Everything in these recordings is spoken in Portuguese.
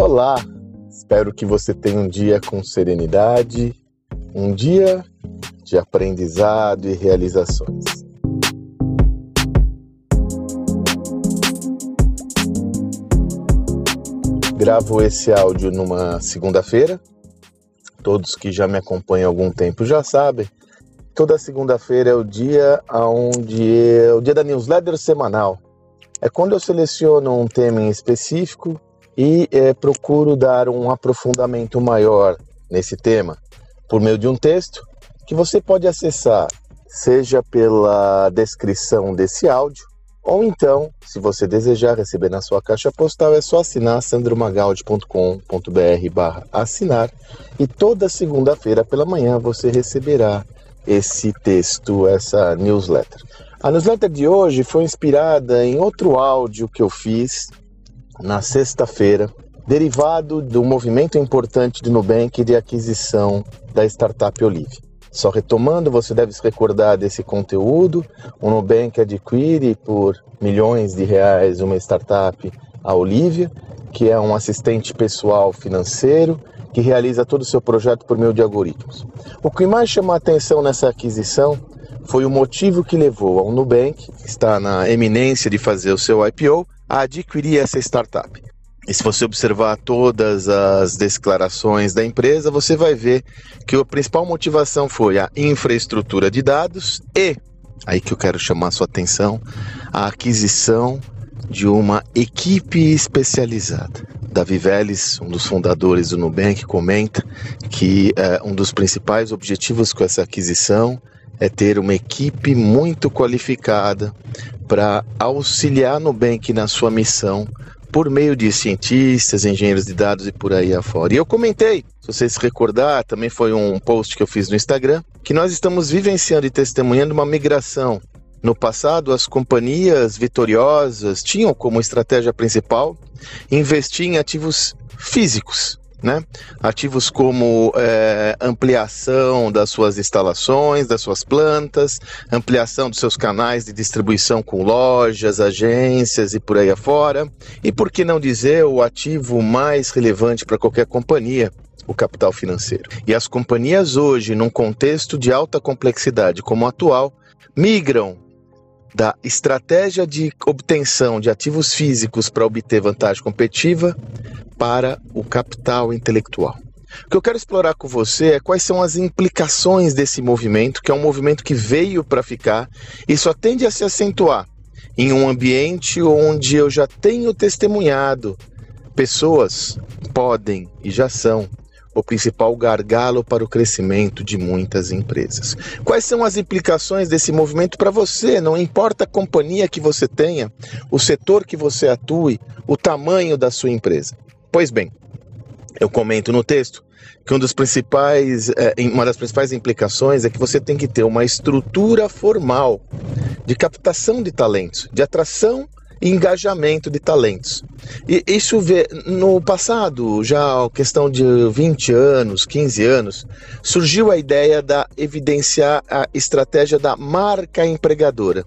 Olá! Espero que você tenha um dia com serenidade, um dia de aprendizado e realizações. Gravo esse áudio numa segunda-feira. Todos que já me acompanham há algum tempo já sabem. Toda segunda-feira é o dia onde é o dia da newsletter semanal. É quando eu seleciono um tema em específico e é, procuro dar um aprofundamento maior nesse tema por meio de um texto que você pode acessar, seja pela descrição desse áudio, ou então, se você desejar receber na sua caixa postal, é só assinar sandromagaldi.com.br assinar e toda segunda-feira pela manhã você receberá esse texto, essa newsletter. A newsletter de hoje foi inspirada em outro áudio que eu fiz na sexta-feira, derivado do movimento importante do Nubank de aquisição da startup Olive. Só retomando, você deve se recordar desse conteúdo. O Nubank adquire por milhões de reais uma startup, a Olivia, que é um assistente pessoal financeiro que realiza todo o seu projeto por meio de algoritmos. O que mais chamou a atenção nessa aquisição foi o motivo que levou ao Nubank, que está na eminência de fazer o seu IPO, a adquirir essa startup. E se você observar todas as declarações da empresa, você vai ver que a principal motivação foi a infraestrutura de dados e, aí que eu quero chamar a sua atenção, a aquisição de uma equipe especializada. Davi Vélez, um dos fundadores do Nubank, comenta que é, um dos principais objetivos com essa aquisição é ter uma equipe muito qualificada para auxiliar a Nubank na sua missão por meio de cientistas, engenheiros de dados e por aí afora. E eu comentei, se você se recordar, também foi um post que eu fiz no Instagram, que nós estamos vivenciando e testemunhando uma migração no passado, as companhias vitoriosas tinham como estratégia principal investir em ativos físicos, né? Ativos como é, ampliação das suas instalações, das suas plantas, ampliação dos seus canais de distribuição com lojas, agências e por aí afora. E por que não dizer o ativo mais relevante para qualquer companhia? O capital financeiro. E as companhias hoje, num contexto de alta complexidade como o atual, migram da estratégia de obtenção de ativos físicos para obter vantagem competitiva para o capital intelectual. O que eu quero explorar com você é quais são as implicações desse movimento, que é um movimento que veio para ficar e só tende a se acentuar em um ambiente onde eu já tenho testemunhado pessoas podem e já são o principal gargalo para o crescimento de muitas empresas. Quais são as implicações desse movimento para você? Não importa a companhia que você tenha, o setor que você atue, o tamanho da sua empresa. Pois bem, eu comento no texto que um dos principais, é, uma das principais implicações é que você tem que ter uma estrutura formal de captação de talentos, de atração e engajamento de talentos. E isso vê, no passado, já questão de 20 anos, 15 anos, surgiu a ideia da evidenciar a estratégia da marca empregadora.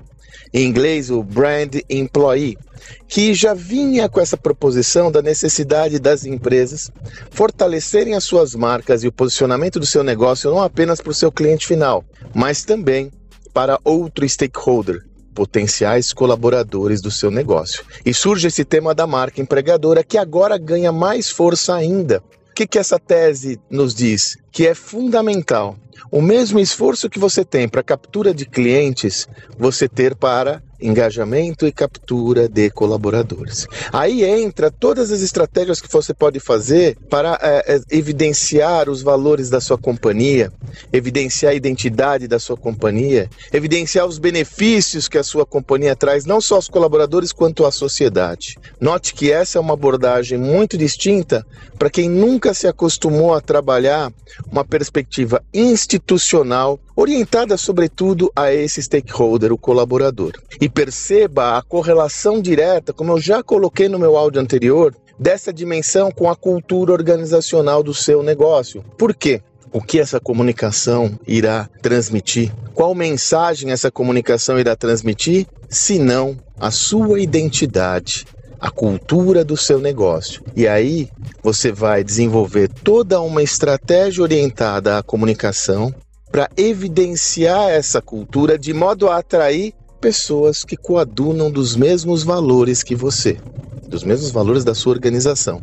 Em inglês, o brand employee, que já vinha com essa proposição da necessidade das empresas fortalecerem as suas marcas e o posicionamento do seu negócio não apenas para o seu cliente final, mas também para outro stakeholder, potenciais colaboradores do seu negócio. E surge esse tema da marca empregadora que agora ganha mais força ainda. O que, que essa tese nos diz? Que é fundamental o mesmo esforço que você tem para captura de clientes, você ter para engajamento e captura de colaboradores. Aí entra todas as estratégias que você pode fazer para é, evidenciar os valores da sua companhia, evidenciar a identidade da sua companhia, evidenciar os benefícios que a sua companhia traz, não só aos colaboradores quanto à sociedade. Note que essa é uma abordagem muito distinta para quem nunca se acostumou a trabalhar uma perspectiva institucional orientada sobretudo a esse stakeholder, o colaborador. E perceba a correlação direta, como eu já coloquei no meu áudio anterior, dessa dimensão com a cultura organizacional do seu negócio. Por quê? O que essa comunicação irá transmitir? Qual mensagem essa comunicação irá transmitir? Se não a sua identidade, a cultura do seu negócio. E aí você vai desenvolver toda uma estratégia orientada à comunicação para evidenciar essa cultura de modo a atrair pessoas que coadunam dos mesmos valores que você, dos mesmos valores da sua organização.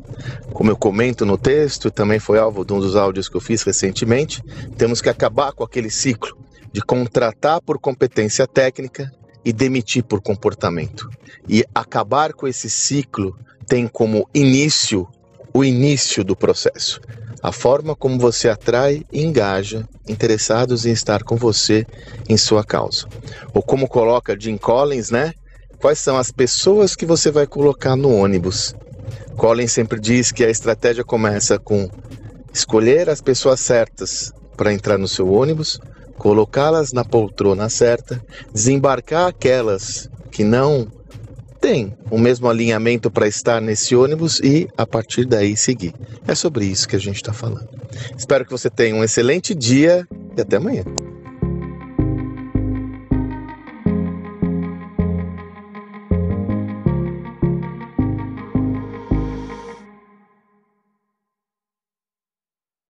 Como eu comento no texto, também foi alvo de um dos áudios que eu fiz recentemente, temos que acabar com aquele ciclo de contratar por competência técnica e demitir por comportamento. E acabar com esse ciclo tem como início o início do processo. A forma como você atrai e engaja interessados em estar com você em sua causa. Ou como coloca Jim Collins, né? Quais são as pessoas que você vai colocar no ônibus? Collins sempre diz que a estratégia começa com escolher as pessoas certas para entrar no seu ônibus, colocá-las na poltrona certa, desembarcar aquelas que não têm o mesmo alinhamento para estar nesse ônibus e a partir daí seguir. É sobre isso que a gente está falando. Espero que você tenha um excelente dia e até amanhã.